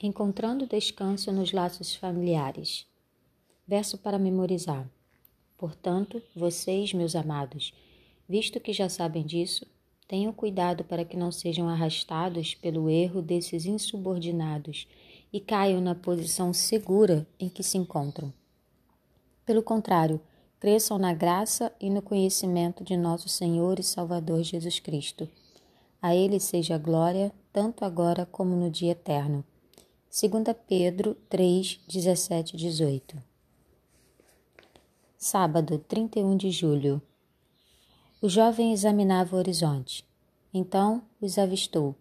Encontrando descanso nos laços familiares. Verso para memorizar. Portanto, vocês, meus amados, visto que já sabem disso, tenham cuidado para que não sejam arrastados pelo erro desses insubordinados e caiam na posição segura em que se encontram. Pelo contrário, cresçam na graça e no conhecimento de nosso Senhor e Salvador Jesus Cristo. A Ele seja glória, tanto agora como no dia eterno. 2 Pedro 3, 17 e 18 Sábado, 31 de julho. O jovem examinava o horizonte. Então os avistou.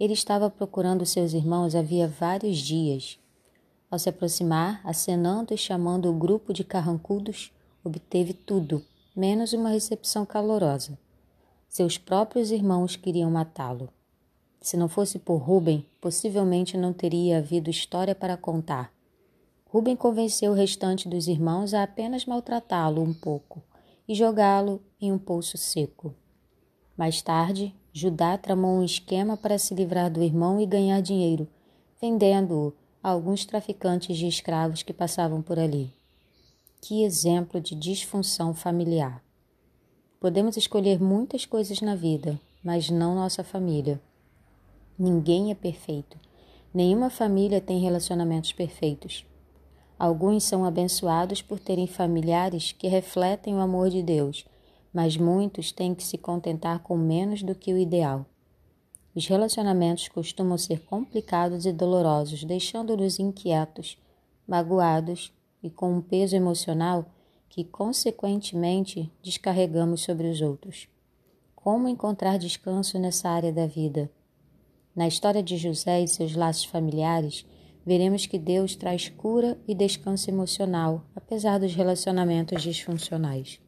Ele estava procurando seus irmãos havia vários dias. Ao se aproximar, acenando e chamando o grupo de carrancudos, obteve tudo, menos uma recepção calorosa. Seus próprios irmãos queriam matá-lo. Se não fosse por Rubem, possivelmente não teria havido história para contar. Rubem convenceu o restante dos irmãos a apenas maltratá-lo um pouco e jogá-lo em um poço seco. Mais tarde, Judá tramou um esquema para se livrar do irmão e ganhar dinheiro, vendendo-o a alguns traficantes de escravos que passavam por ali. Que exemplo de disfunção familiar! Podemos escolher muitas coisas na vida, mas não nossa família. Ninguém é perfeito. Nenhuma família tem relacionamentos perfeitos. Alguns são abençoados por terem familiares que refletem o amor de Deus, mas muitos têm que se contentar com menos do que o ideal. Os relacionamentos costumam ser complicados e dolorosos, deixando-nos inquietos, magoados e com um peso emocional que, consequentemente, descarregamos sobre os outros. Como encontrar descanso nessa área da vida? Na história de José e seus laços familiares, veremos que Deus traz cura e descanso emocional, apesar dos relacionamentos disfuncionais.